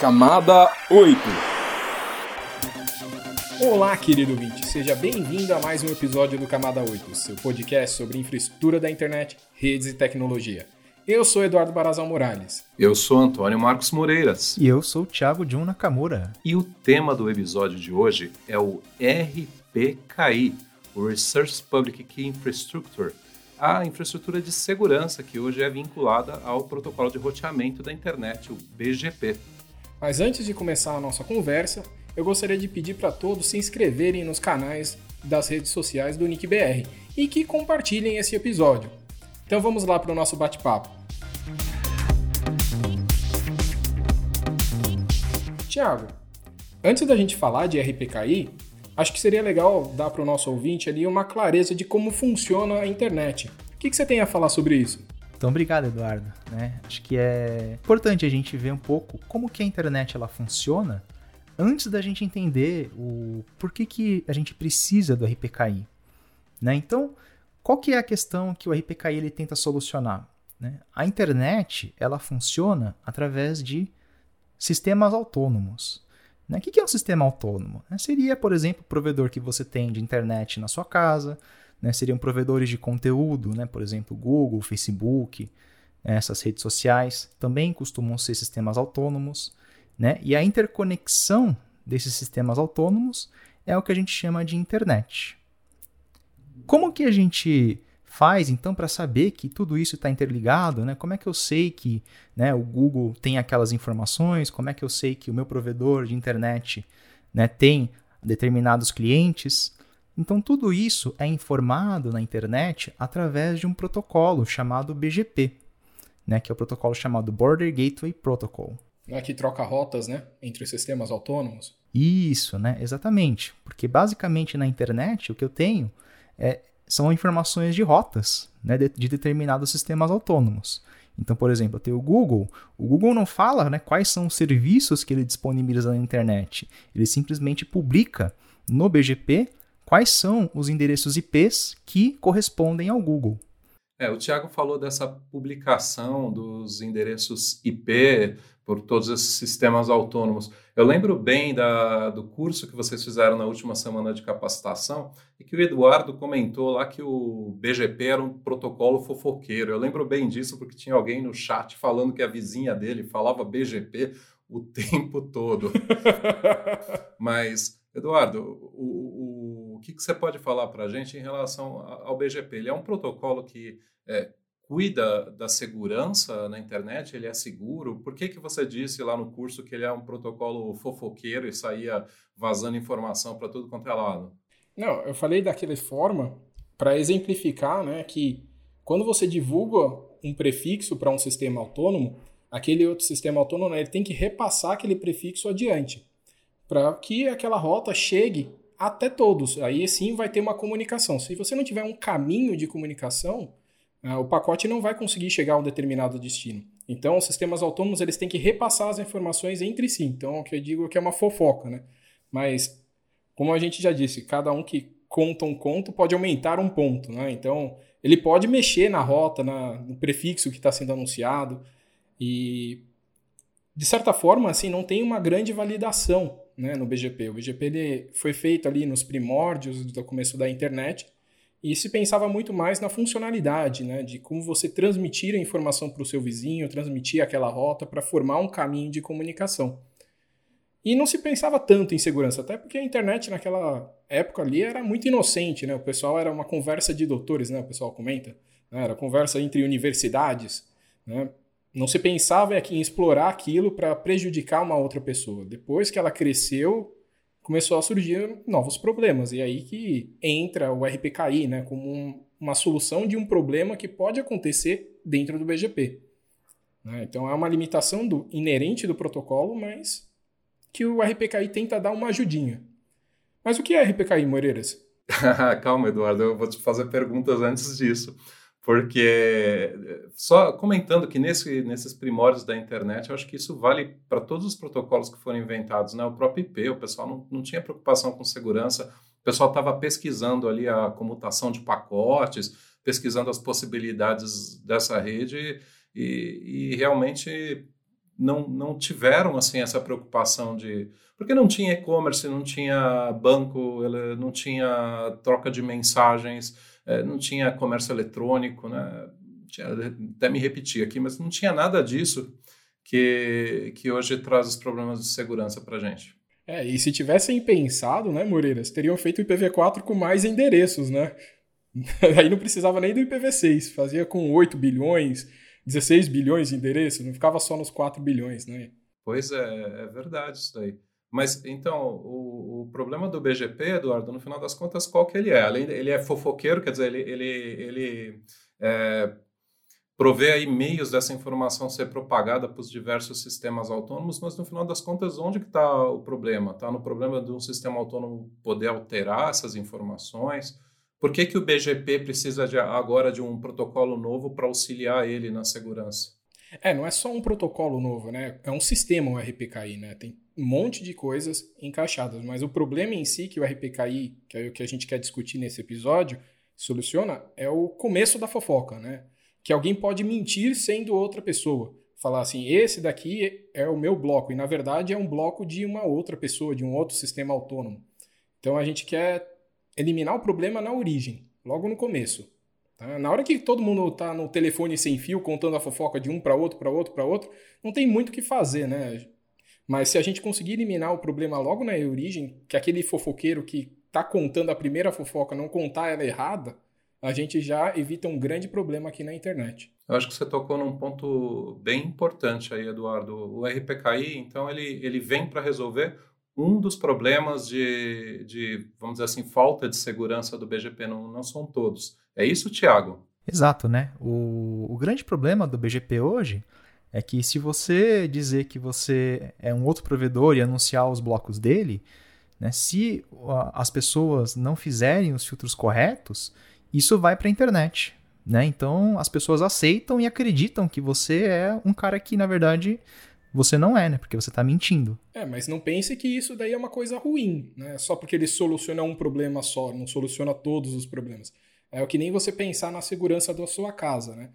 Camada 8 Olá, querido ouvinte, seja bem-vindo a mais um episódio do Camada 8, seu podcast sobre infraestrutura da internet, redes e tecnologia. Eu sou Eduardo Barazal Morales. Eu sou Antônio Marcos Moreiras. E eu sou o Thiago Jun Nakamura. E o tema do episódio de hoje é o RPKI, o Research Public Key Infrastructure, a infraestrutura de segurança que hoje é vinculada ao protocolo de roteamento da internet, o BGP. Mas antes de começar a nossa conversa, eu gostaria de pedir para todos se inscreverem nos canais das redes sociais do NickBR e que compartilhem esse episódio. Então vamos lá para o nosso bate-papo. Tiago, antes da gente falar de RPKI, acho que seria legal dar para o nosso ouvinte ali uma clareza de como funciona a internet. O que, que você tem a falar sobre isso? Então, obrigado, Eduardo. Né? Acho que é importante a gente ver um pouco como que a internet ela funciona antes da gente entender o por que, a gente precisa do RPKI. Né? Então, qual que é a questão que o RPKI ele tenta solucionar? Né? A internet ela funciona através de sistemas autônomos. Né? O que é um sistema autônomo? Seria, por exemplo, o provedor que você tem de internet na sua casa, né, seriam provedores de conteúdo, né, por exemplo, Google, Facebook, né, essas redes sociais, também costumam ser sistemas autônomos. Né, e a interconexão desses sistemas autônomos é o que a gente chama de internet. Como que a gente faz então para saber que tudo isso está interligado? Né? Como é que eu sei que né, o Google tem aquelas informações? Como é que eu sei que o meu provedor de internet né, tem determinados clientes? Então, tudo isso é informado na internet através de um protocolo chamado BGP, né, que é o protocolo chamado Border Gateway Protocol. É que troca rotas né, entre os sistemas autônomos? Isso, né, exatamente. Porque basicamente na internet o que eu tenho é, são informações de rotas né, de, de determinados sistemas autônomos. Então, por exemplo, eu tenho o Google. O Google não fala né, quais são os serviços que ele disponibiliza na internet. Ele simplesmente publica no BGP quais são os endereços IPs que correspondem ao Google. É, o Tiago falou dessa publicação dos endereços IP por todos esses sistemas autônomos. Eu lembro bem da, do curso que vocês fizeram na última semana de capacitação e que o Eduardo comentou lá que o BGP era um protocolo fofoqueiro. Eu lembro bem disso porque tinha alguém no chat falando que a vizinha dele falava BGP o tempo todo. Mas, Eduardo, o, o que, que você pode falar para a gente em relação ao BGP? Ele é um protocolo que é, cuida da segurança na internet? Ele é seguro? Por que, que você disse lá no curso que ele é um protocolo fofoqueiro e saía vazando informação para tudo quanto é lado? Não, eu falei daquela forma para exemplificar né, que quando você divulga um prefixo para um sistema autônomo, aquele outro sistema autônomo ele tem que repassar aquele prefixo adiante para que aquela rota chegue até todos. Aí sim vai ter uma comunicação. Se você não tiver um caminho de comunicação, uh, o pacote não vai conseguir chegar a um determinado destino. Então, os sistemas autônomos eles têm que repassar as informações entre si. Então, o que eu digo é que é uma fofoca, né? Mas, como a gente já disse, cada um que conta um conto pode aumentar um ponto, né? Então, ele pode mexer na rota, na, no prefixo que está sendo anunciado e, de certa forma, assim, não tem uma grande validação né, no BGP. O BGP ele foi feito ali nos primórdios do começo da internet e se pensava muito mais na funcionalidade, né, de como você transmitir a informação para o seu vizinho, transmitir aquela rota para formar um caminho de comunicação. E não se pensava tanto em segurança, até porque a internet naquela época ali era muito inocente, né? O pessoal era uma conversa de doutores, né? O pessoal comenta, né? era conversa entre universidades, né? Não se pensava em explorar aquilo para prejudicar uma outra pessoa. Depois que ela cresceu, começou a surgir novos problemas. E aí que entra o RPKI, né, como um, uma solução de um problema que pode acontecer dentro do BGP. Né? Então é uma limitação do, inerente do protocolo, mas que o RPKI tenta dar uma ajudinha. Mas o que é RPKI, Moreiras? Calma, Eduardo, eu vou te fazer perguntas antes disso porque só comentando que nesse, nesses primórdios da internet, eu acho que isso vale para todos os protocolos que foram inventados, né? O próprio IP, o pessoal não, não tinha preocupação com segurança, o pessoal estava pesquisando ali a comutação de pacotes, pesquisando as possibilidades dessa rede e, e realmente não, não tiveram assim essa preocupação de porque não tinha e-commerce, não tinha banco, não tinha troca de mensagens, não tinha comércio eletrônico, né? Tinha, até me repetir aqui, mas não tinha nada disso que, que hoje traz os problemas de segurança para a gente. É, e se tivessem pensado, né, Moreiras, teriam feito o IPv4 com mais endereços, né? Aí não precisava nem do IPv6, fazia com 8 bilhões, 16 bilhões de endereços, não ficava só nos 4 bilhões, né? Pois é, é verdade isso daí. Mas, então, o, o, problema do BGP, Eduardo, no final das contas, qual que ele é? Além, ele é fofoqueiro, quer dizer, ele, ele, ele é, provê aí meios dessa informação ser propagada para os diversos sistemas autônomos, mas, no final das contas, onde que está o problema? Está no problema de um sistema autônomo poder alterar essas informações? Por que, que o BGP precisa de, agora de um protocolo novo para auxiliar ele na segurança? É, não é só um protocolo novo, né? É um sistema o RPKI, né? Tem um monte de coisas encaixadas, mas o problema em si que o RPKI, que é o que a gente quer discutir nesse episódio, soluciona é o começo da fofoca, né? Que alguém pode mentir sendo outra pessoa. Falar assim, esse daqui é o meu bloco, e na verdade é um bloco de uma outra pessoa, de um outro sistema autônomo. Então a gente quer eliminar o problema na origem, logo no começo. Tá? Na hora que todo mundo está no telefone sem fio, contando a fofoca de um para outro, para outro, para outro, não tem muito o que fazer, né? Mas se a gente conseguir eliminar o problema logo na origem, que aquele fofoqueiro que está contando a primeira fofoca não contar ela errada, a gente já evita um grande problema aqui na internet. Eu acho que você tocou num ponto bem importante aí, Eduardo. O RPKI, então, ele, ele vem para resolver um dos problemas de, de, vamos dizer assim, falta de segurança do BGP, não, não são todos. É isso, Tiago? Exato, né? O, o grande problema do BGP hoje é que se você dizer que você é um outro provedor e anunciar os blocos dele, né, se as pessoas não fizerem os filtros corretos, isso vai para a internet. Né? Então as pessoas aceitam e acreditam que você é um cara que, na verdade, você não é, né? Porque você está mentindo. É, mas não pense que isso daí é uma coisa ruim, né? Só porque ele soluciona um problema só, não soluciona todos os problemas. É o que nem você pensar na segurança da sua casa, né?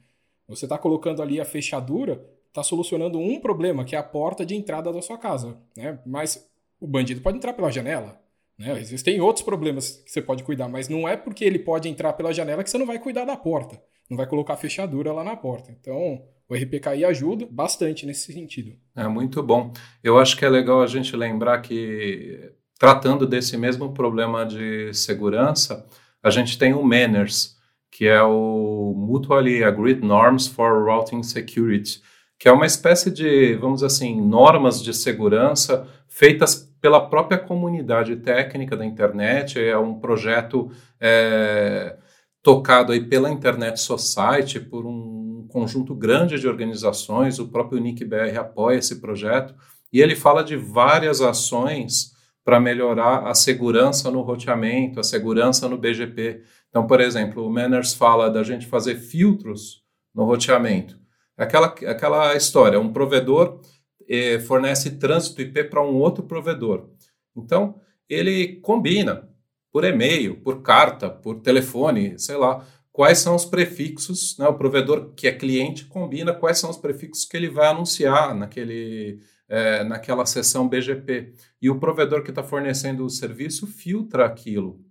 Você está colocando ali a fechadura, está solucionando um problema, que é a porta de entrada da sua casa, né? Mas o bandido pode entrar pela janela, né? Existem outros problemas que você pode cuidar, mas não é porque ele pode entrar pela janela que você não vai cuidar da porta, não vai colocar fechadura lá na porta. Então, o RPKI ajuda bastante nesse sentido. É muito bom. Eu acho que é legal a gente lembrar que, tratando desse mesmo problema de segurança, a gente tem o Manners, que é o Mutually Agreed Norms for Routing Security, que é uma espécie de, vamos assim, normas de segurança feitas pela própria comunidade técnica da internet. É um projeto é, tocado aí pela Internet Society, por um conjunto grande de organizações, o próprio NICBR apoia esse projeto, e ele fala de várias ações para melhorar a segurança no roteamento, a segurança no BGP. Então, por exemplo, o Manners fala da gente fazer filtros no roteamento. Aquela, aquela história, um provedor eh, fornece trânsito IP para um outro provedor. Então, ele combina por e-mail, por carta, por telefone, sei lá, quais são os prefixos, né, o provedor que é cliente combina quais são os prefixos que ele vai anunciar naquele, é, naquela sessão BGP. E o provedor que está fornecendo o serviço filtra aquilo.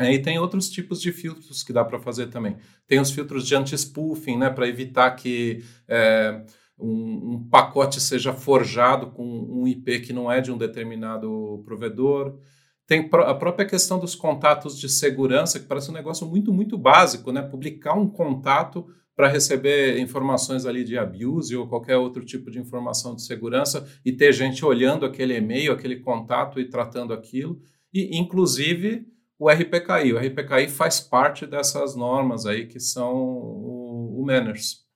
E tem outros tipos de filtros que dá para fazer também. Tem os filtros de anti-spoofing, né, para evitar que é, um, um pacote seja forjado com um IP que não é de um determinado provedor. Tem a própria questão dos contatos de segurança, que parece um negócio muito, muito básico, né? Publicar um contato para receber informações ali de abuse ou qualquer outro tipo de informação de segurança e ter gente olhando aquele e-mail, aquele contato e tratando aquilo. E, inclusive, o RPKI. O RPKI faz parte dessas normas aí que são o, o Manners.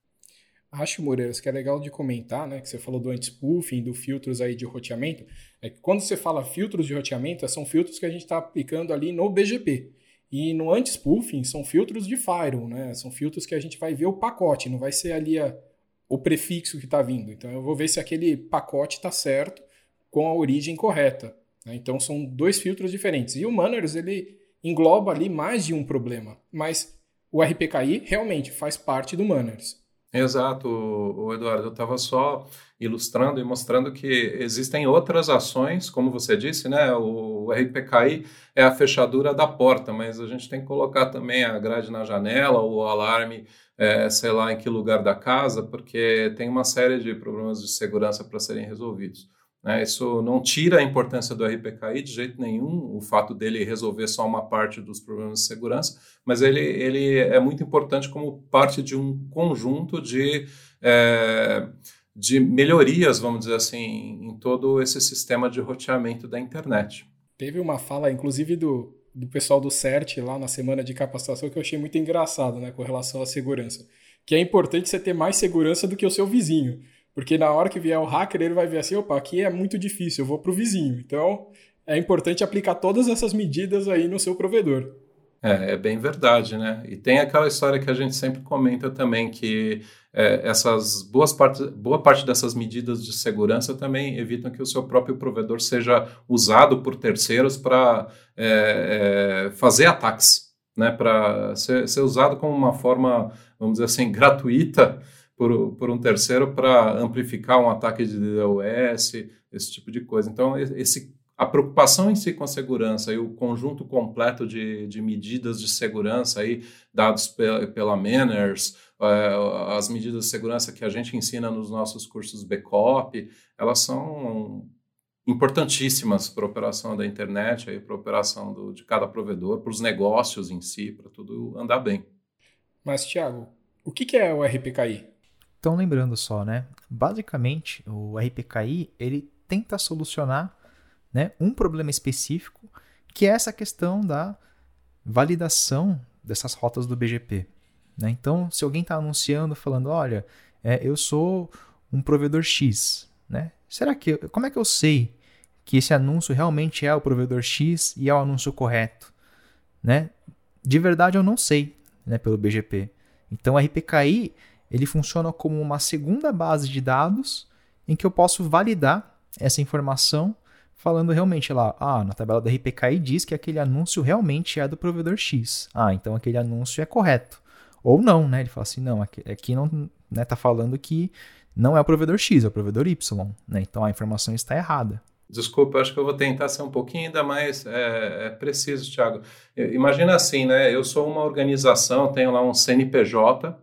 Acho, Moreiras, que é legal de comentar, né? Que você falou do anti-spoofing, do filtros aí de roteamento. É que quando você fala filtros de roteamento, são filtros que a gente está aplicando ali no BGP. E no anti-spoofing são filtros de firewall, né? São filtros que a gente vai ver o pacote, não vai ser ali a, o prefixo que está vindo. Então eu vou ver se aquele pacote está certo com a origem correta. Né? Então são dois filtros diferentes. E o Manners, ele engloba ali mais de um problema. Mas o RPKI realmente faz parte do Manners. Exato, o Eduardo. Eu estava só ilustrando e mostrando que existem outras ações, como você disse, né? O RPKI é a fechadura da porta, mas a gente tem que colocar também a grade na janela, o alarme, é, sei lá em que lugar da casa, porque tem uma série de problemas de segurança para serem resolvidos. Né? Isso não tira a importância do RPKI de jeito nenhum, o fato dele resolver só uma parte dos problemas de segurança, mas ele, ele é muito importante como parte de um conjunto de, é, de melhorias, vamos dizer assim, em todo esse sistema de roteamento da internet. Teve uma fala, inclusive, do, do pessoal do CERT lá na semana de capacitação que eu achei muito engraçado, né, com relação à segurança. Que é importante você ter mais segurança do que o seu vizinho. Porque na hora que vier o hacker, ele vai ver assim, opa, aqui é muito difícil, eu vou para o vizinho. Então, é importante aplicar todas essas medidas aí no seu provedor. É, é bem verdade, né? E tem aquela história que a gente sempre comenta também, que é, essas boas boa parte dessas medidas de segurança também evitam que o seu próprio provedor seja usado por terceiros para é, é, fazer ataques, né? Para ser, ser usado como uma forma, vamos dizer assim, gratuita por, por um terceiro para amplificar um ataque de DDoS, esse tipo de coisa. Então, esse, a preocupação em si com a segurança e o conjunto completo de, de medidas de segurança aí, dados pela, pela Manners, é, as medidas de segurança que a gente ensina nos nossos cursos BCOP, elas são importantíssimas para a operação da internet, para a operação do, de cada provedor, para os negócios em si, para tudo andar bem. Mas, Tiago, o que é o RPKI? Então, lembrando só, né? Basicamente, o RPKI ele tenta solucionar né, um problema específico, que é essa questão da validação dessas rotas do BGP. Né? Então, se alguém está anunciando, falando, olha, é, eu sou um provedor X, né? Será que, como é que eu sei que esse anúncio realmente é o provedor X e é o anúncio correto, né? De verdade, eu não sei, né? Pelo BGP. Então, o RPKI ele funciona como uma segunda base de dados em que eu posso validar essa informação falando realmente lá, ah, na tabela da RPKI diz que aquele anúncio realmente é do provedor X. Ah, então aquele anúncio é correto. Ou não, né? Ele fala assim, não, aqui, aqui não né, tá falando que não é o provedor X, é o provedor Y, né? Então a informação está errada. Desculpa, acho que eu vou tentar ser um pouquinho ainda mais é, é preciso, Thiago. Imagina assim, né? Eu sou uma organização, tenho lá um CNPJ,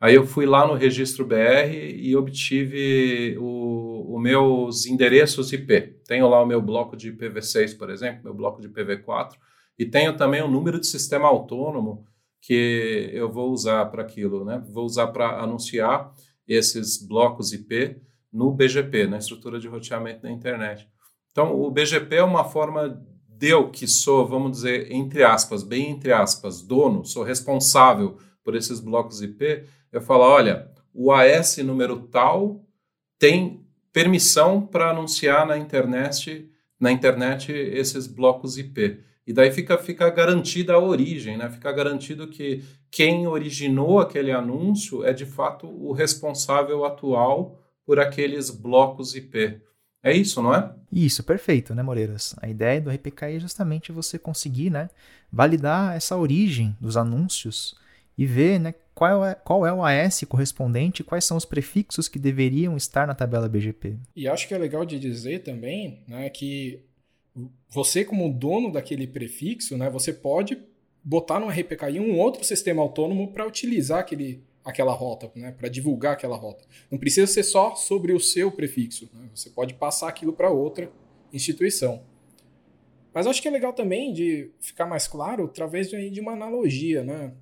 Aí eu fui lá no registro BR e obtive os meus endereços IP. Tenho lá o meu bloco de IPv6, por exemplo, meu bloco de IPv4, e tenho também o número de sistema autônomo que eu vou usar para aquilo, né? Vou usar para anunciar esses blocos IP no BGP, na estrutura de roteamento da internet. Então, o BGP é uma forma de eu que sou, vamos dizer, entre aspas, bem entre aspas, dono, sou responsável por esses blocos IP, eu falo, olha, o AS número tal tem permissão para anunciar na internet, na internet esses blocos IP. E daí fica, fica garantida a origem, né? fica garantido que quem originou aquele anúncio é de fato o responsável atual por aqueles blocos IP. É isso, não é? Isso, perfeito, né, Moreiras? A ideia do RPKI é justamente você conseguir né, validar essa origem dos anúncios e ver né, qual é, qual é o AS correspondente, quais são os prefixos que deveriam estar na tabela BGP. E acho que é legal de dizer também né, que você, como dono daquele prefixo, né, você pode botar no RPKI um outro sistema autônomo para utilizar aquele, aquela rota, né, para divulgar aquela rota. Não precisa ser só sobre o seu prefixo. Né, você pode passar aquilo para outra instituição. Mas acho que é legal também de ficar mais claro através de uma analogia, né?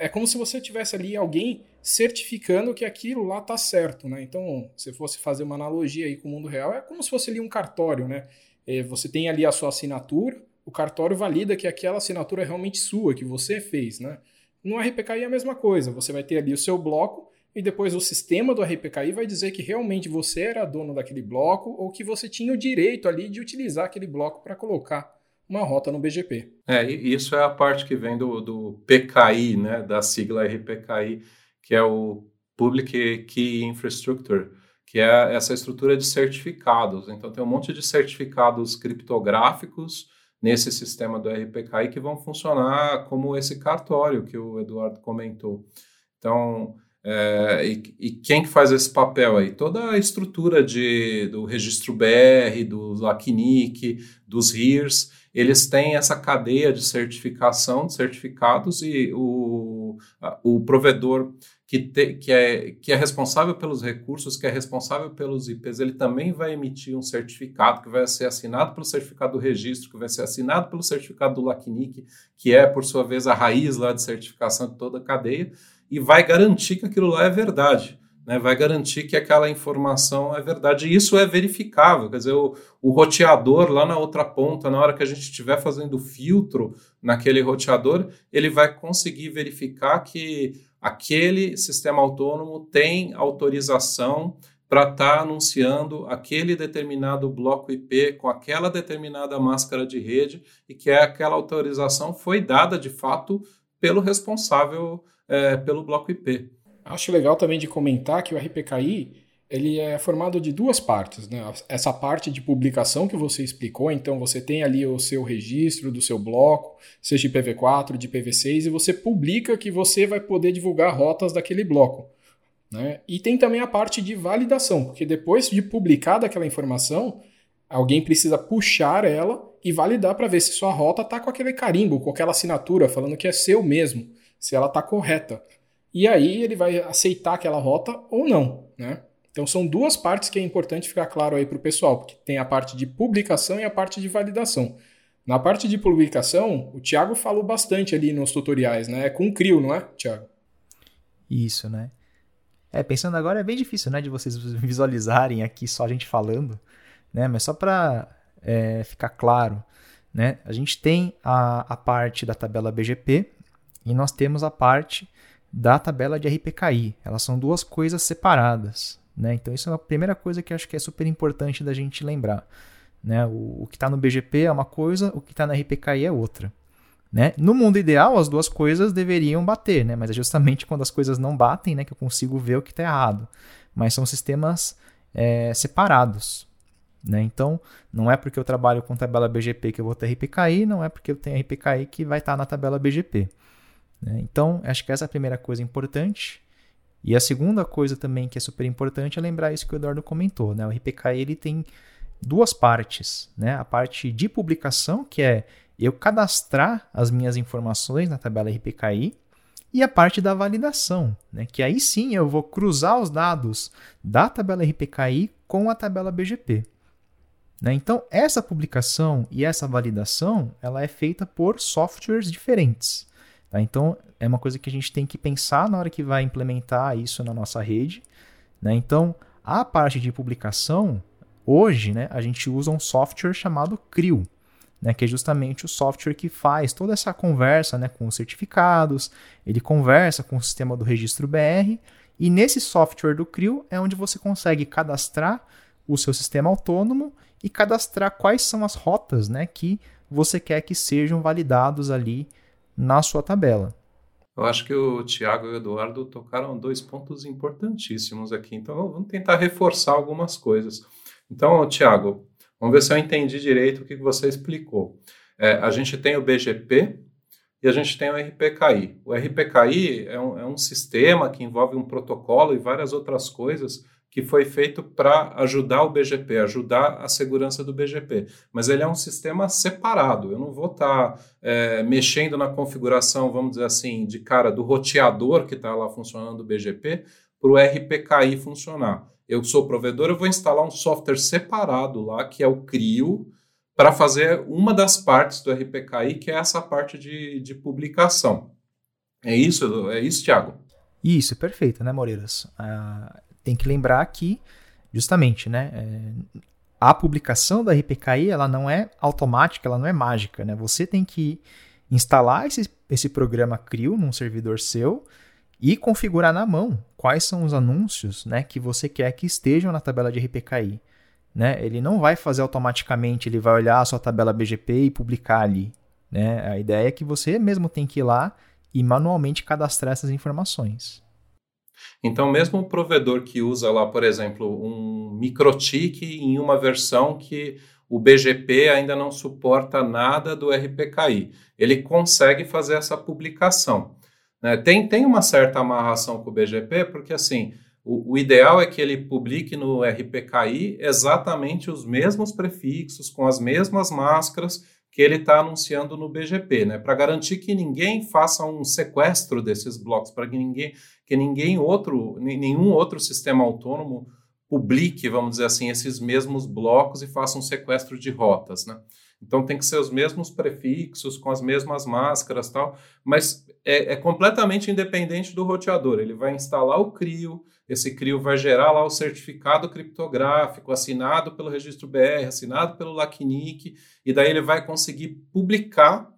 É como se você tivesse ali alguém certificando que aquilo lá tá certo, né? Então, se fosse fazer uma analogia aí com o mundo real, é como se fosse ali um cartório, né? É, você tem ali a sua assinatura, o cartório valida que aquela assinatura é realmente sua, que você fez, né? No RPKI é a mesma coisa, você vai ter ali o seu bloco e depois o sistema do RPKI vai dizer que realmente você era dono daquele bloco ou que você tinha o direito ali de utilizar aquele bloco para colocar uma rota no BGP. É, isso é a parte que vem do, do PKI, né, da sigla RPKI, que é o Public Key Infrastructure, que é essa estrutura de certificados. Então, tem um monte de certificados criptográficos nesse sistema do RPKI que vão funcionar como esse cartório que o Eduardo comentou. Então, É, e, e, quem que faz esse papel aí? Toda a estrutura de, do registro BR, do LACNIC, dos RIRS, eles têm essa cadeia de certificação, de certificados, e o, o provedor que, te, que, é, que é responsável pelos recursos, que é responsável pelos IPs, ele também vai emitir um certificado que vai ser assinado pelo certificado do registro, que vai ser assinado pelo certificado do LACNIC, que é, por sua vez, a raiz lá de certificação de toda a cadeia, e vai garantir que aquilo lá é verdade. Né, vai garantir que aquela informação é verdade. E isso é verificável. Quer dizer, o, o roteador lá na outra ponta, na hora que a gente estiver fazendo filtro naquele roteador, ele vai conseguir verificar que aquele sistema autônomo tem autorização para estar tá anunciando aquele determinado bloco IP com aquela determinada máscara de rede e que aquela autorização foi dada de fato pelo responsável é, pelo bloco IP. Acho legal também de comentar que o RPKI ele é formado de duas partes, né? Essa parte de publicação que você explicou, então você tem ali o seu registro do seu bloco, seja de PV4, de PV6, e você publica que você vai poder divulgar rotas daquele bloco. Né? E tem também a parte de validação, porque depois de publicada aquela informação, alguém precisa puxar ela e validar para ver se sua rota está com aquele carimbo, com aquela assinatura, falando que é seu mesmo, se ela está correta. E aí ele vai aceitar aquela rota ou não, né? Então são duas partes que é importante ficar claro aí para o pessoal, porque tem a parte de publicação e a parte de validação. Na parte de publicação, o Thiago falou bastante ali nos tutoriais, né? É com CRIO, não é, Thiago? Isso, né? É, pensando agora é bem difícil, né, de vocês visualizarem aqui só a gente falando, né? Mas só para é, ficar claro, né? A gente tem a, a parte da tabela BGP e nós temos a parte da tabela de RPKI. Elas são duas coisas separadas, né? Então, isso é a primeira coisa que acho que é super importante da gente lembrar. Né? O, o que está no BGP é uma coisa, o que está na RPKI é outra. Né? No mundo ideal, as duas coisas deveriam bater, né? mas é justamente quando as coisas não batem né, que eu consigo ver o que está errado. Mas são sistemas é, separados. Né? Então, não é porque eu trabalho com tabela BGP que eu vou ter RPKI, não é porque eu tenho RPKI que vai estar tá na tabela BGP. Né? Então, acho que essa é a primeira coisa importante. E a segunda coisa também que é super importante é lembrar isso que o Eduardo comentou, né? O RPKI ele tem duas partes, né? A parte de publicação, que é eu cadastrar as minhas informações na tabela RPKI, e a parte da validação, né? Que aí sim eu vou cruzar os dados da tabela RPKI com a tabela BGP. Né? Então, essa publicação e essa validação ela é feita por softwares diferentes. Tá? Então, é uma coisa que a gente tem que pensar na hora que vai implementar isso na nossa rede. Né? Então, a parte de publicação, hoje, né, a gente usa um software chamado CRIO, né, que é justamente o software que faz toda essa conversa né, com os certificados, ele conversa com o sistema do registro BR, e nesse software do CRIO é onde você consegue cadastrar o seu sistema autônomo e cadastrar quais são as rotas né, que você quer que sejam validados ali na sua tabela. Eu acho que o Tiago e o Eduardo tocaram dois pontos importantíssimos aqui, então vamos tentar reforçar algumas coisas. Então, Tiago, vamos ver se eu entendi direito o que você explicou. É, a gente tem o BGP e a gente tem o RPKI. O RPKI é um, é um sistema que envolve um protocolo e várias outras coisas que foi feito para ajudar o BGP, ajudar a segurança do BGP. Mas ele é um sistema separado. Eu não vou estar tá, é, mexendo na configuração, vamos dizer assim, de cara do roteador que está lá funcionando o BGP para o RPKI funcionar. Eu sou provedor, eu vou instalar um software separado lá, que é o CRIO, para fazer uma das partes do RPKI, que é essa parte de, de publicação. É isso, é isso, Thiago? Isso, perfeito, né, Moreiras? Ah, tem que lembrar que, justamente, né, é, a publicação da RPKI ela não é automática, ela não é mágica. Né? Você tem que instalar esse, esse programa CRIO num servidor seu e configurar na mão quais são os anúncios né, que você quer que estejam na tabela de RPKI. Né? Ele não vai fazer automaticamente, ele vai olhar a sua tabela BGP e publicar ali. Né? A ideia é que você mesmo tem que ir lá e manualmente cadastrar essas informações. Então, mesmo o provedor que usa lá, por exemplo, um microtik em uma versão que o BGP ainda não suporta nada do RPKI, ele consegue fazer essa publicação. Né? Tem, tem uma certa amarração com o BGP, porque assim, o, o, ideal é que ele publique no RPKI exatamente os mesmos prefixos, com as mesmas máscaras que ele está anunciando no BGP, né? Para garantir que ninguém faça um sequestro desses blocos, para que ninguém, que ninguém outro, nenhum outro sistema autônomo publique, vamos dizer assim, esses mesmos blocos e faça um sequestro de rotas, né? Então tem que ser os mesmos prefixos, com as mesmas máscaras tal, mas é, é, completamente independente do roteador. Ele vai instalar o CRIO, esse CRIO vai gerar lá o certificado criptográfico assinado pelo registro BR, assinado pelo LACNIC, e daí ele vai conseguir publicar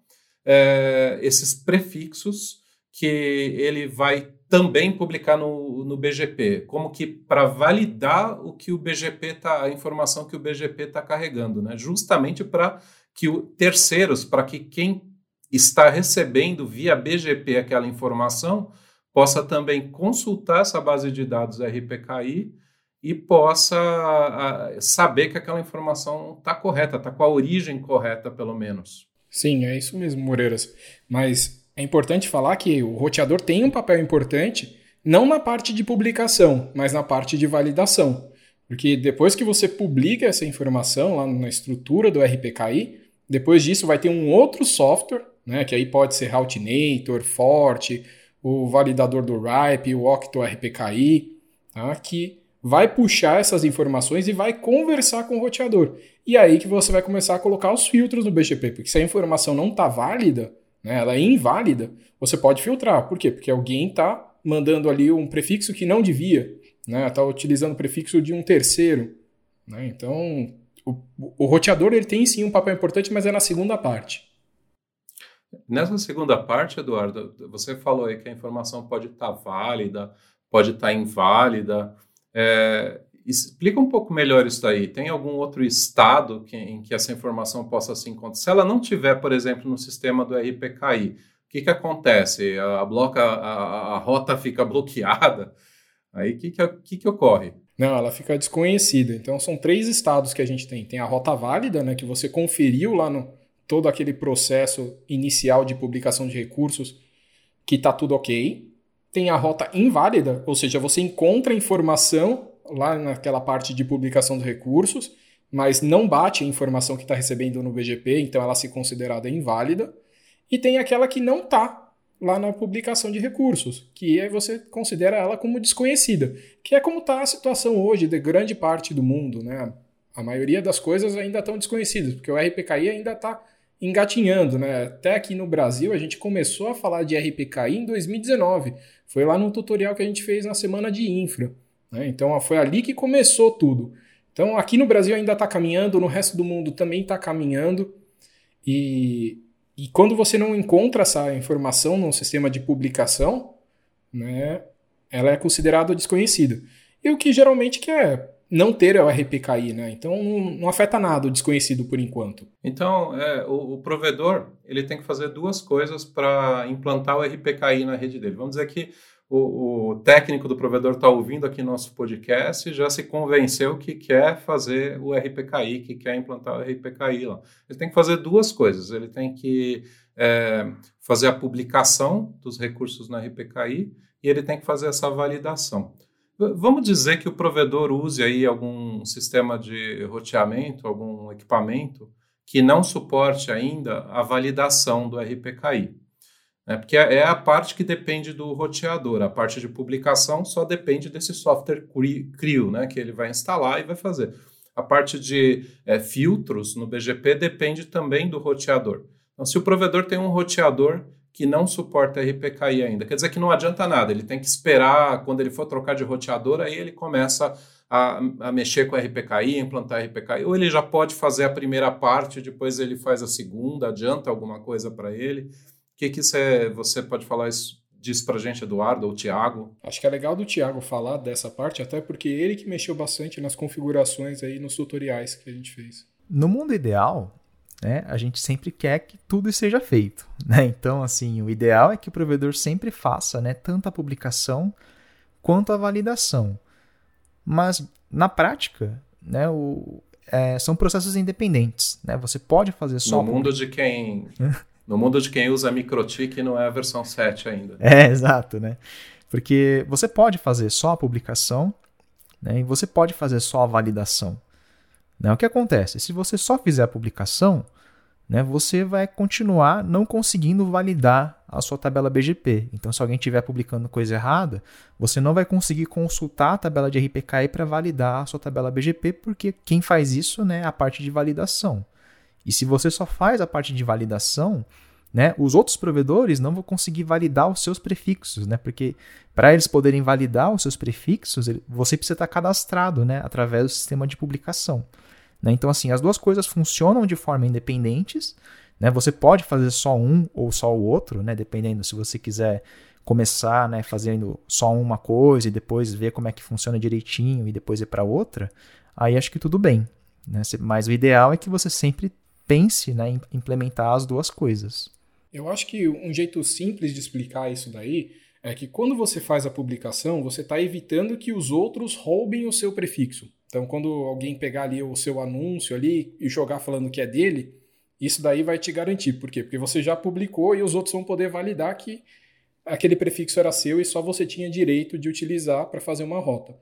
é, esses prefixos que ele vai também publicar no, no BGP, como que para validar o que o BGP tá, a informação que o BGP está carregando, né? Justamente para que o, terceiros, para que quem está recebendo via BGP aquela informação possa também consultar essa base de dados RPKI e possa a, saber que aquela informação está correta, está com a origem correta, pelo menos. Sim, é isso mesmo, Moreiras. Mas é importante falar que o roteador tem um papel importante, não na parte de publicação, mas na parte de validação. Porque depois que você publica essa informação lá na estrutura do RPKI, depois disso vai ter um outro software, né, que aí pode ser Routinator, Forte, o validador do RIPE, o Octo RPKI, tá, que vai puxar essas informações e vai conversar com o roteador. E aí que você vai começar a colocar os filtros no BGP, porque se a informação não está válida, né, ela é inválida, você pode filtrar. Por quê? Porque alguém está mandando ali um prefixo que não devia, está né, tá utilizando o prefixo de um terceiro. Né, então, o, o roteador ele tem sim um papel importante, mas é na segunda parte. Nessa segunda parte, Eduardo, você falou aí que a informação pode estar tá válida, pode estar tá inválida. É, explica um pouco melhor isso daí. Tem algum outro estado que, em que essa informação possa se encontrar? Se ela não tiver, por exemplo, no sistema do RPKI, o que, que acontece? A, bloca, a, a rota fica bloqueada? Aí o que, que, que, que ocorre? Não, ela fica desconhecida. Então são três estados que a gente tem. Tem a rota válida, né, que você conferiu lá no todo aquele processo inicial de publicação de recursos que está tudo ok. Tem a rota inválida, ou seja, você encontra informação lá naquela parte de publicação dos recursos, mas não bate a informação que está recebendo no BGP, então ela se considerada inválida. E tem aquela que não está lá na publicação de recursos, que aí você considera ela como desconhecida, que é como está a situação hoje de grande parte do mundo. Né? A maioria das coisas ainda estão desconhecidas, porque o RPKI ainda está engatinhando. Né? Até aqui no Brasil, a gente começou a falar de RPKI em 2019. Foi lá no tutorial que a gente fez na semana de infra. Né? Então foi ali que começou tudo. Então aqui no Brasil ainda está caminhando, no resto do mundo também está caminhando. E, e quando você não encontra essa informação num sistema de publicação, né, ela é considerada desconhecida. E o que geralmente quer não ter o RPKI, né? Então não, não, afeta nada o desconhecido por enquanto. Então é, o, o, provedor ele tem que fazer duas coisas para implantar o RPKI na rede dele. Vamos dizer que o, o técnico do provedor está ouvindo aqui nosso podcast e já se convenceu que quer fazer o RPKI, que quer implantar o RPKI lá. Ele tem que fazer duas coisas. Ele tem que é, fazer a publicação dos recursos na RPKI e ele tem que fazer essa validação. Vamos dizer que o provedor use aí algum sistema de roteamento, algum equipamento que não suporte ainda a validação do RPKI. Né? Porque é, é a parte que depende do roteador. A parte de publicação só depende desse software CRIO, né? que ele vai instalar e vai fazer. A parte de é, filtros no BGP depende também do roteador. Então, se o provedor tem um roteador que não suporta RPKI ainda, quer dizer que não adianta nada, ele tem que esperar, quando ele for trocar de roteador, aí ele começa a, a, mexer com RPKI, implantar RPKI, ou ele já pode fazer a primeira parte, depois ele faz a segunda, adianta alguma coisa para ele que, que você, você pode falar isso, disso para gente, Eduardo ou Tiago? Acho que é legal do Tiago falar dessa parte, até porque ele que mexeu bastante nas configurações aí nos tutoriais que a gente fez. No mundo ideal, né, a gente sempre quer que tudo seja feito. Né? Então, assim, o ideal é que o provedor sempre faça né, tanto a publicação quanto a validação. Mas, na prática, né, o, é, são processos independentes. Né? Você pode fazer só. No mundo de quem No mundo de quem usa MikroTik não é a versão 7 ainda. É, exato, né? Porque você pode fazer só a publicação né, e você pode fazer só a validação. Né? O que acontece? Se você só fizer a publicação, né, você vai continuar não conseguindo validar a sua tabela BGP. Então, se alguém estiver publicando coisa errada, você não vai conseguir consultar a tabela de RPKI para validar a sua tabela BGP, porque quem faz isso né, é a parte de validação. E se você só faz a parte de validação, né, os outros provedores não vão conseguir validar os seus prefixos, né, porque para eles poderem validar os seus prefixos, você precisa estar cadastrado né, através do sistema de publicação. Né? Então, assim, as duas coisas funcionam de forma independentes. Né? Você pode fazer só um ou só o outro, né, dependendo se você quiser começar né, fazendo só uma coisa e depois ver como é que funciona direitinho e depois ir para outra, aí acho que tudo bem. Né? Mas o ideal é que você sempre pense né, em implementar as duas coisas. Eu acho que um jeito simples de explicar isso daí é que quando você faz a publicação, você está evitando que os outros roubem o seu prefixo. Então, quando alguém pegar ali o seu anúncio ali e jogar falando que é dele, isso daí vai te garantir. Por quê? Porque você já publicou e os outros vão poder validar que aquele prefixo era seu e só você tinha direito de utilizar para fazer uma rota.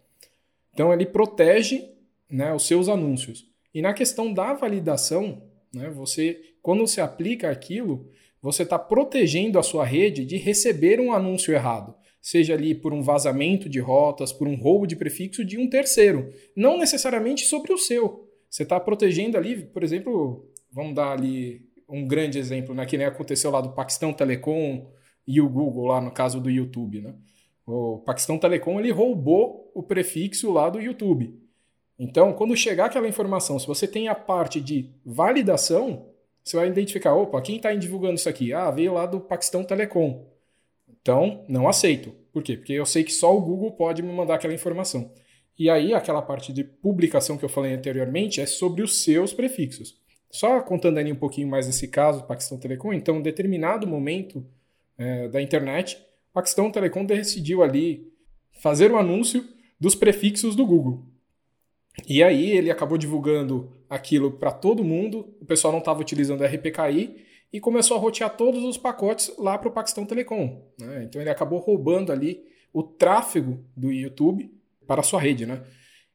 Então, ele protege né, os seus anúncios. E na questão da validação, né, você, quando você aplica aquilo, você está protegendo a sua rede de receber um anúncio errado, seja ali por um vazamento de rotas, por um roubo de prefixo de um terceiro, não necessariamente sobre o seu. Você está protegendo ali, por exemplo, vamos dar ali um grande exemplo, né, que nem aconteceu lá do Paquistão Telecom e o Google lá no caso do YouTube, né? O Paquistão Telecom ele roubou o prefixo lá do YouTube. Então, quando chegar aquela informação, se você tem a parte de validação, você vai identificar, opa, quem está divulgando isso aqui? Ah, veio lá do Paquistão Telecom. Então, não aceito. Por quê? Porque eu sei que só o Google pode me mandar aquela informação. E aí, aquela parte de publicação que eu falei anteriormente é sobre os seus prefixos. Só contando ali um pouquinho mais esse caso, Paquistão Telecom, então, em determinado momento é, da internet, Paquistão Telecom decidiu ali fazer o um anúncio dos prefixos do Google. E aí ele acabou divulgando aquilo para todo mundo, o pessoal não estava utilizando RPKI e começou a rotear todos os pacotes lá para o Paquistão Telecom. Né? Então ele acabou roubando ali o tráfego do YouTube para a sua rede. Né?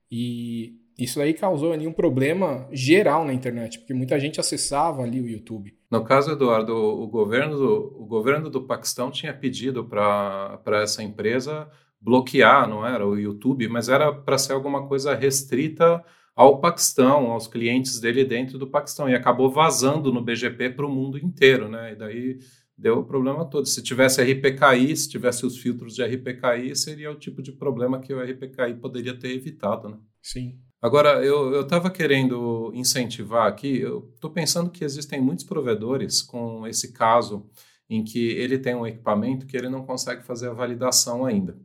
E isso aí causou ali um problema geral na internet, porque muita gente acessava ali o YouTube. No caso, Eduardo, o governo do, o governo do Paquistão tinha pedido para essa empresa bloquear, não era o YouTube, mas era para ser alguma coisa restrita ao Paquistão, aos clientes dele dentro do Paquistão, e acabou vazando no BGP para o mundo inteiro, né? E daí deu o problema todo. Se tivesse RPKI, se tivesse os filtros de RPKI, seria o tipo de problema que o RPKI poderia ter evitado, né? Sim. Agora, eu estava querendo incentivar aqui, eu estou pensando que existem muitos provedores com esse caso em que ele tem um equipamento que ele não consegue fazer a validação ainda.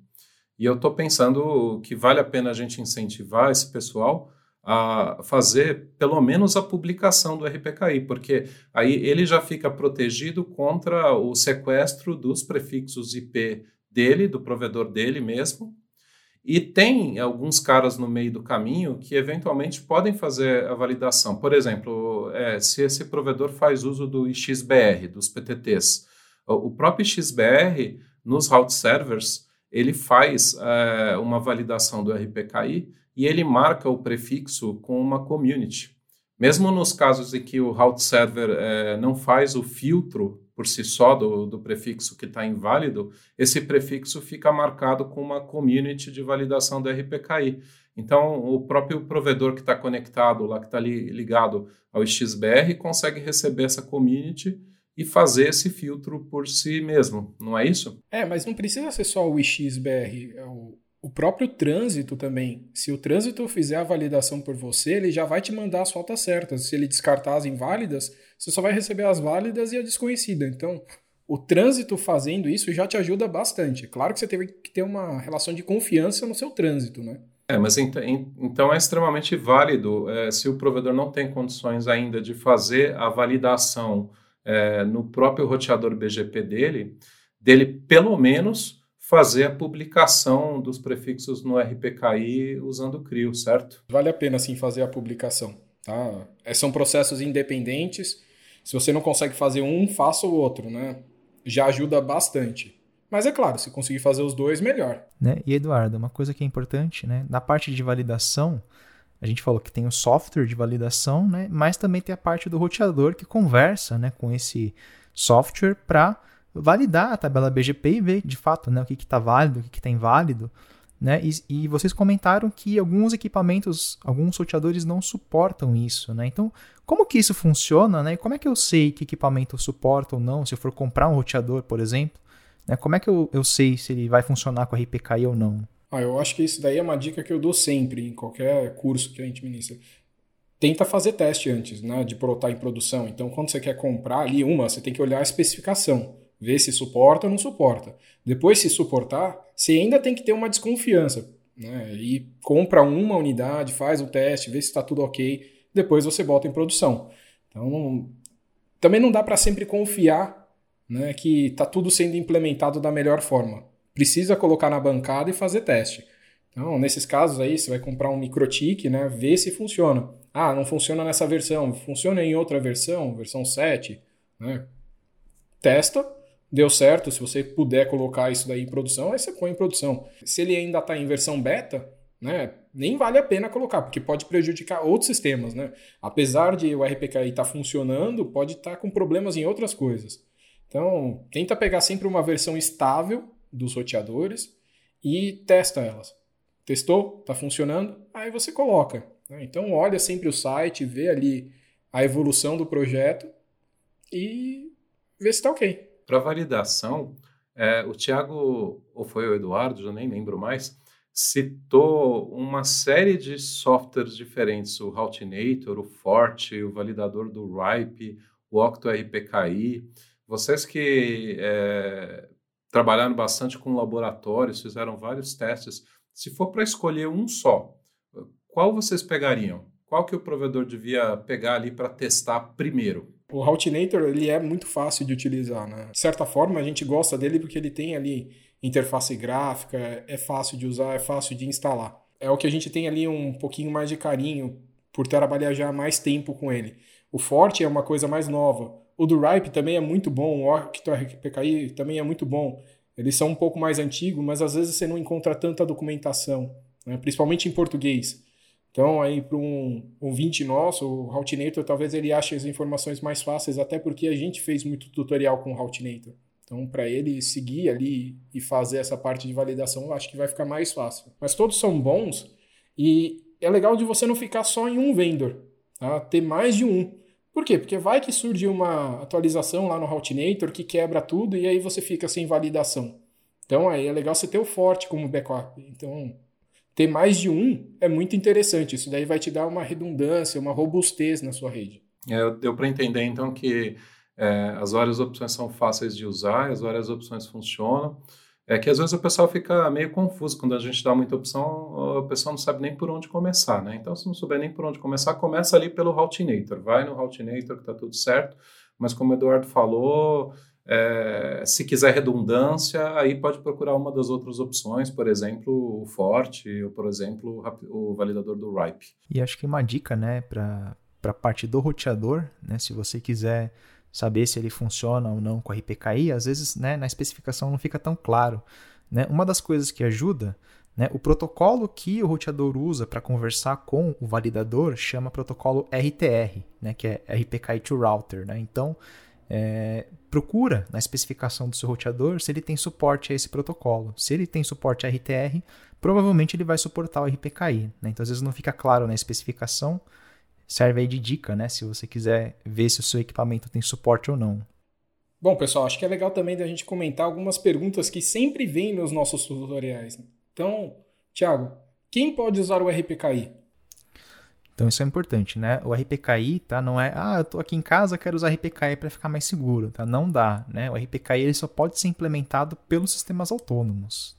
E eu estou pensando que vale a pena a gente incentivar esse pessoal a fazer pelo menos a publicação do RPKI, porque aí ele já fica protegido contra o sequestro dos prefixos IP dele, do provedor dele mesmo. E tem alguns caras no meio do caminho que eventualmente podem fazer a validação. Por exemplo, é, se esse provedor faz uso do XBR, dos PTTs, o próprio XBR nos route servers ele faz é, uma validação do RPKI e ele marca o prefixo com uma community. Mesmo nos casos em que o route server é, não faz o filtro por si só do, do prefixo que está inválido, esse prefixo fica marcado com uma community de validação do RPKI. Então, o próprio provedor que está conectado lá, que está ligado ao XBR, consegue receber essa community e fazer esse filtro por si mesmo, não é isso? É, mas não precisa ser só o XBR. É o, o próprio trânsito também. Se o trânsito fizer a validação por você, ele já vai te mandar as faltas certas. Se ele descartar as inválidas, você só vai receber as válidas e a desconhecida. Então, o trânsito fazendo isso já te ajuda bastante. Claro que você teve que ter uma relação de confiança no seu trânsito, né? É, mas então é extremamente válido é, se o provedor não tem condições ainda de fazer a validação é, no próprio roteador BGP dele, dele pelo menos fazer a publicação dos prefixos no RPKI usando o CRIO, certo? Vale a pena sim fazer a publicação. Tá? É, são processos independentes Se você não consegue fazer um, faça o outro, né? Já ajuda bastante. Mas é claro, se conseguir fazer os dois, melhor. Né? E Eduardo, uma coisa que é importante, né? Na parte de validação, a gente falou que tem o software de validação, né? Mas também tem a parte do roteador que conversa, né, com esse software para validar a tabela BGP e ver de fato, né, o que está válido, o que está inválido. Né? E, e, vocês comentaram que alguns equipamentos, alguns sorteadores não suportam isso, né? Então, como que isso funciona, né? E como é que eu sei que equipamento suporta ou não? Se eu for comprar um roteador, por exemplo, né? Como é que eu, eu sei se ele vai funcionar com a RPKI ou não? Ah, eu acho que isso daí é uma dica que eu dou sempre em qualquer curso que a gente ministra. Tenta fazer teste antes, né? De botar em produção. Então, quando você quer comprar ali uma, você tem que olhar a especificação ver se suporta ou não suporta. Depois, se suportar, você ainda tem que ter uma desconfiança. Né? E compra uma unidade, faz o teste, vê se está tudo ok, depois você bota em produção. Então, também não dá para sempre confiar né, que está tudo sendo implementado da melhor forma. Precisa colocar na bancada e fazer teste. Então, nesses casos aí, você vai comprar um microtik, né, ver se funciona. Ah, não funciona nessa versão, funciona em outra versão, versão 7, né? Testa, deu certo, se você puder colocar isso daí em produção, aí você põe em produção. Se ele ainda está em versão beta, né, nem vale a pena colocar, porque pode prejudicar outros sistemas. Né? Apesar de o RPKI estar tá funcionando, pode estar tá com problemas em outras coisas. Então, tenta pegar sempre uma versão estável dos roteadores e testa elas. Testou? Está funcionando? Aí você coloca. Né? Então, olha sempre o site, vê ali a evolução do projeto e vê se está ok. Para validação, é, o Tiago, ou foi o Eduardo, já nem lembro mais, citou uma série de softwares diferentes, o Routinator, o Forte, o validador do RIPE, o OctoRPKI. Vocês que é, trabalharam bastante com laboratórios, fizeram vários testes, se for para escolher um só, qual vocês pegariam? Qual que o provedor devia pegar ali para testar primeiro? O Routinator ele é muito fácil de utilizar, né? De certa forma, a gente gosta dele porque ele tem ali interface gráfica, é fácil de usar, é fácil de instalar. É o que a gente tem ali um pouquinho mais de carinho por trabalhar já mais tempo com ele. O Forte é uma coisa mais nova. O do Ripe também é muito bom, o PKI também é muito bom. Eles são um pouco mais antigos, mas às vezes você não encontra tanta documentação, né? principalmente em português. Então, aí para um ouvinte nosso, o Routinator, talvez ele ache as informações mais fáceis, até porque a gente fez muito tutorial com o Routinator. Então, para ele seguir ali e fazer essa parte de validação, eu acho que vai ficar mais fácil. Mas todos são bons e é legal de você não ficar só em um vendor, tá? ter mais de um. Por quê? Porque vai que surge uma atualização lá no Routinator que quebra tudo e aí você fica sem validação. Então, aí é legal você ter o forte como backup. Então, ter mais de um é muito interessante. Isso daí vai te dar uma redundância, uma robustez na sua rede. É, deu para entender então que é, as várias opções são fáceis de usar, as várias opções funcionam. É que às vezes o pessoal fica meio confuso quando a gente dá muita opção, a pessoa não sabe nem por onde começar, né? Então, se não souber nem por onde começar, começa ali pelo Routinator. Vai no Routinator que está tudo certo. Mas como o Eduardo falou, é, se quiser redundância, aí pode procurar uma das outras opções, por exemplo, o Forte, ou por exemplo, o validador do RIPE. E acho que uma dica, né, para a parte do roteador, né, se você quiser saber se ele funciona ou não com RPKI, às vezes né, na especificação não fica tão claro. Né? Uma das coisas que ajuda, né, o protocolo que o roteador usa para conversar com o validador chama protocolo RTR, né, que é RPKI to Router. Né? Então, é, procura na especificação do seu roteador se ele tem suporte a esse protocolo. Se ele tem suporte a RTR, provavelmente ele vai suportar o RPKI. Né? Então, às vezes não fica claro na especificação, serve aí de dica, né? Se você quiser ver se o seu equipamento tem suporte ou não. Bom, pessoal, acho que é legal também da gente comentar algumas perguntas que sempre vêm nos nossos tutoriais. Então, Thiago, quem pode usar o RPKI? Então isso é importante, né? O RPKI, tá? Não é, ah, eu tô aqui em casa, quero usar RPKI para ficar mais seguro, tá? Não dá, né? O RPKI ele só pode ser implementado pelos sistemas autônomos.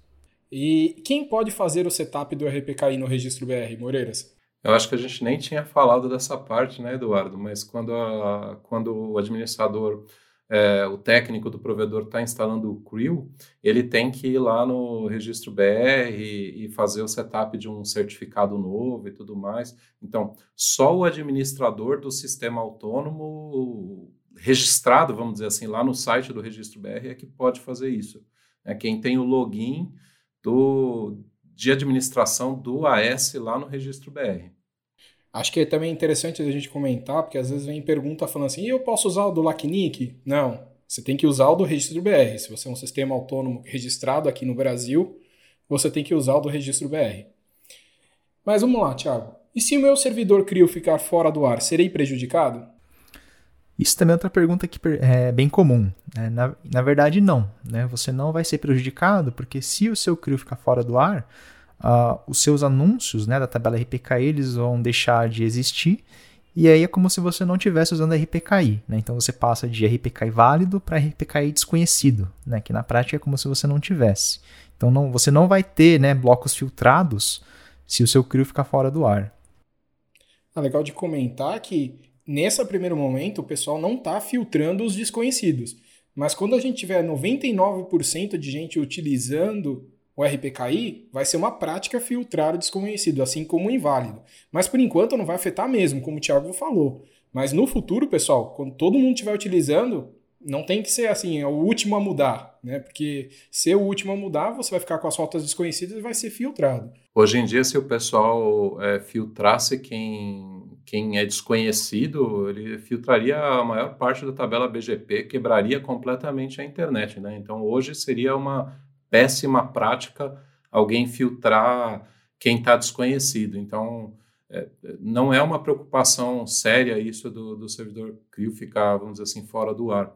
E quem pode fazer o setup do RPKI no registro BR, Moreiras? Eu acho que a gente nem tinha falado dessa parte, né, Eduardo? Mas quando, a, quando o administrador é, o técnico do provedor está instalando o Creo, ele tem que ir lá no registro BR e, e fazer o setup de um certificado novo e tudo mais. Então, só o administrador do sistema autônomo registrado, vamos dizer assim, lá no site do Registro BR é que pode fazer isso. É quem tem o login do, de administração do AS lá no Registro BR. Acho que é também interessante a gente comentar, porque às vezes vem pergunta falando assim, eu posso usar o do LACNIC? Não, você tem que usar o do Registro BR. Se você é um sistema autônomo registrado aqui no Brasil, você tem que usar o do Registro BR. Mas vamos lá, Thiago. E se o meu servidor CRIO ficar fora do ar, serei prejudicado? Isso também é outra pergunta que é bem comum. Né? Na, na verdade, não. Né? Você não vai ser prejudicado, porque se o seu CRIO ficar fora do ar, uh, os seus anúncios né, da tabela RPKI eles vão deixar de existir, e aí é como se você não estivesse usando RPKI. Né? Então você passa de RPKI válido para RPKI desconhecido, né? que na prática é como se você não tivesse. Então não, você não vai ter né, blocos filtrados se o seu CRIO ficar fora do ar. É legal de comentar que nesse primeiro momento, o pessoal não está filtrando os desconhecidos. Mas quando a gente tiver 99% de gente utilizando o RPKI, vai ser uma prática filtrar o desconhecido, assim como o inválido. Mas por enquanto não vai afetar mesmo, como o Thiago falou. Mas no futuro, pessoal, quando todo mundo estiver utilizando, não tem que ser assim, é o último a mudar, né? Porque ser o último a mudar, você vai ficar com as rotas desconhecidas e vai ser filtrado. Hoje em dia, se o pessoal é, filtrasse quem, quem é desconhecido, ele filtraria a maior parte da tabela BGP, quebraria completamente a internet, né? Então, hoje seria uma péssima prática alguém filtrar quem está desconhecido. Então, não é uma preocupação séria isso do, do servidor CRIO ficar, vamos dizer assim, fora do ar.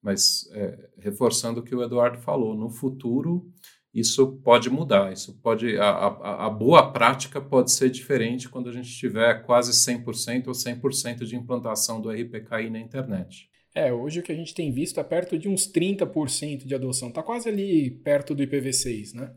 Mas, é, reforçando o que o Eduardo falou, no futuro isso pode mudar, isso pode a, a, a, boa prática pode ser diferente quando a gente tiver quase 100% ou 100% de implantação do RPKI na internet. É, hoje o que a gente tem visto é perto de uns 30% de adoção, está quase ali perto do IPv6, né?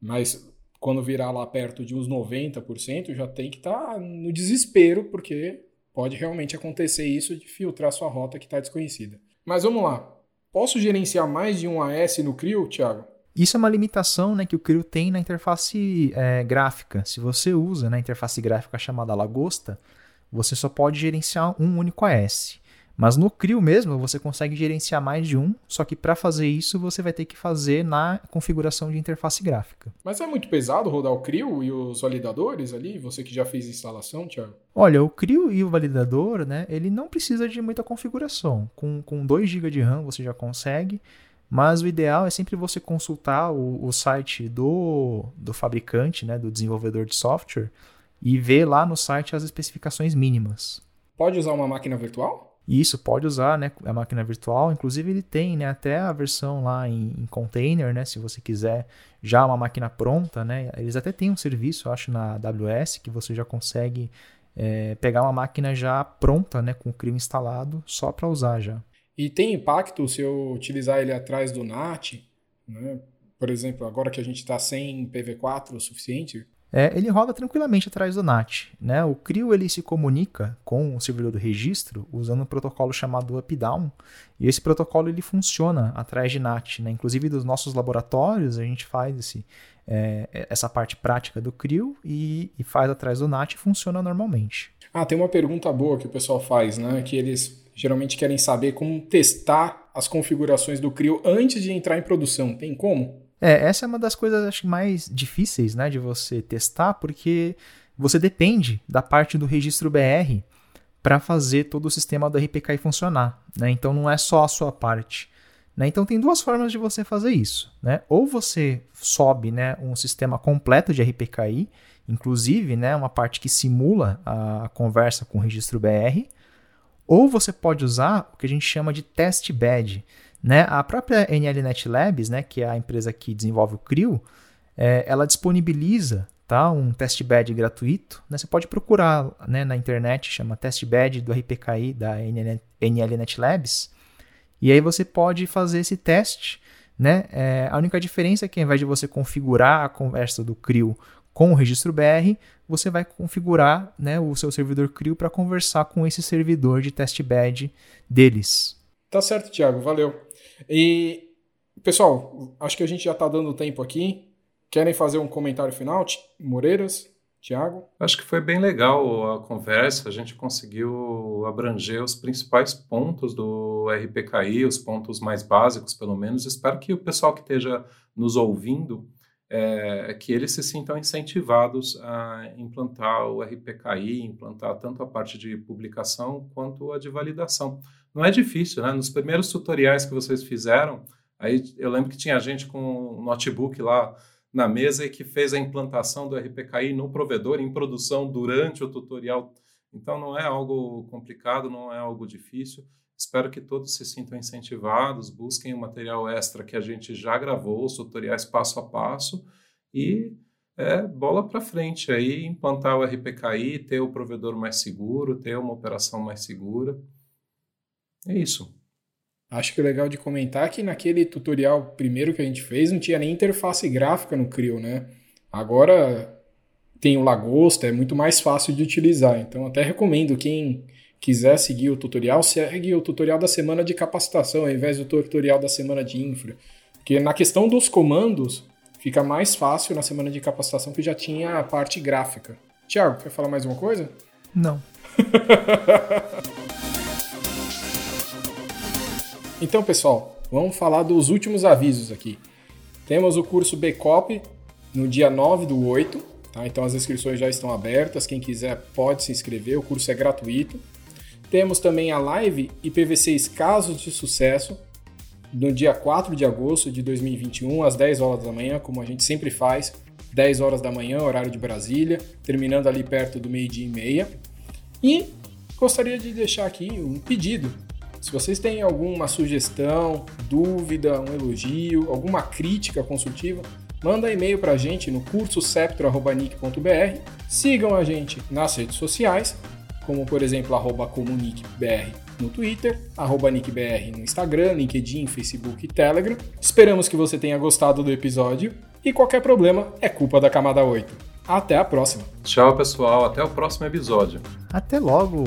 Mas quando virar lá perto de uns 90%, já tem que estar tá no desespero, porque pode realmente acontecer isso de filtrar sua rota que está desconhecida. Mas vamos lá. Posso gerenciar mais de um AS no CRIO, Thiago? Isso é uma limitação né, que o CRIO tem na interface é, gráfica. Se você usa na né, interface gráfica chamada Lagosta, você só pode gerenciar um único AS. Mas no CRIO mesmo você consegue gerenciar mais de um, só que para fazer isso você vai ter que fazer na configuração de interface gráfica. Mas é muito pesado rodar o CRIO e os validadores ali? Você que já fez instalação, Thiago? Olha, o CRIO e o validador, né, ele não precisa de muita configuração. Com, com 2 GB de RAM você já consegue, mas o ideal é sempre você consultar o, o site do, do fabricante, né, do desenvolvedor de software, e ver lá no site as especificações mínimas. Pode usar uma máquina virtual? E isso pode usar né, a máquina virtual, inclusive ele tem né, até a versão lá em, em, container, né, se você quiser já uma máquina pronta, né, eles até têm um serviço, acho, na AWS, que você já consegue é, pegar uma máquina já pronta, né, com o CRIO instalado, só para usar já. E tem impacto se eu utilizar ele atrás do NAT, né? por exemplo, agora que a gente está sem PV4 o suficiente, é, ele roda tranquilamente atrás do NAT. Né? O CRIO ele se comunica com o servidor do registro usando um protocolo chamado up-down, e esse protocolo ele funciona atrás de NAT. Né? Inclusive, dos nossos laboratórios, a gente faz esse, é, essa parte prática do CRIO e, e, faz atrás do NAT e funciona normalmente. Ah, tem uma pergunta boa que o pessoal faz, né? que eles geralmente querem saber como testar as configurações do CRIO antes de entrar em produção. Tem como? É, essa é uma das coisas acho, mais difíceis né, de você testar, porque você depende da parte do registro BR para fazer todo o sistema do RPKI funcionar. Né? Então não é só a sua parte. Né? Então tem duas formas de você fazer isso. Né? Ou você sobe né, um sistema completo de RPKI, inclusive né, uma parte que simula a conversa com o registro BR, ou você pode usar o que a gente chama de test bed. Né? A própria NLNet Labs, né, que é a empresa que desenvolve o CRIO, é, ela disponibiliza tá, um test bed gratuito. Né? Você pode procurar né, na internet, chama test bed do RPKI da NLNet Labs. E aí você pode fazer esse teste. Né? É, a única diferença é que ao invés de você configurar a conversa do CRIO com o registro BR, você vai configurar né, o seu servidor CRIO para conversar com esse servidor de test bed deles. Tá certo, Thiago, valeu. E, pessoal, acho que a gente já está dando tempo aqui. Querem fazer um comentário final, Moreiras? Tiago? Acho que foi bem legal a conversa, a gente conseguiu abranger os principais pontos do RPKI, os pontos mais básicos, pelo menos. Espero que o pessoal que esteja nos ouvindo, é, que eles se sintam incentivados a implantar o RPKI, implantar tanto a parte de publicação quanto a de validação. Não é difícil, né? Nos primeiros tutoriais que vocês fizeram, aí eu lembro que tinha gente com um notebook lá na mesa e que fez a implantação do RPKI no provedor em produção durante o tutorial. Então não é algo complicado, não é algo difícil. Espero que todos se sintam incentivados, busquem o material extra que a gente já gravou, os tutoriais passo a passo e é, bola para frente aí, implantar o RPKI, ter o provedor mais seguro, ter uma operação mais segura. É isso. Acho que o legal de comentar é que naquele tutorial primeiro que a gente fez não tinha nem interface gráfica no Creo, né? Agora tem o Lagosta, é muito mais fácil de utilizar. Então até recomendo quem quiser seguir o tutorial, segue o tutorial da semana de capacitação ao invés do tutorial da semana de infra. Porque na questão dos comandos, fica mais fácil na semana de capacitação que já tinha a parte gráfica. Tiago, quer falar mais uma coisa? Não. Então, pessoal, vamos falar dos últimos avisos aqui. Temos o curso BCOP no dia 9 do 8, tá? então as inscrições já estão abertas, quem quiser pode se inscrever, o curso é gratuito. Temos também a live IPv6 Casos de Sucesso, no dia 4 de agosto de 2021, às 10 horas da manhã, como a gente sempre faz, 10 horas da manhã, horário de Brasília, terminando ali perto do meio-dia e meia. E gostaria de deixar aqui um pedido se vocês têm alguma sugestão, dúvida, um elogio, alguma crítica construtiva, manda e-mail para a gente no cursoseptro.nic.br. Sigam a gente nas redes sociais, como por exemplo arroba comunicbr no Twitter, arroba nickbr no Instagram, LinkedIn, Facebook e Telegram. Esperamos que você tenha gostado do episódio e qualquer problema é culpa da camada 8. Até a próxima. Tchau, pessoal. Até o próximo episódio. Até logo.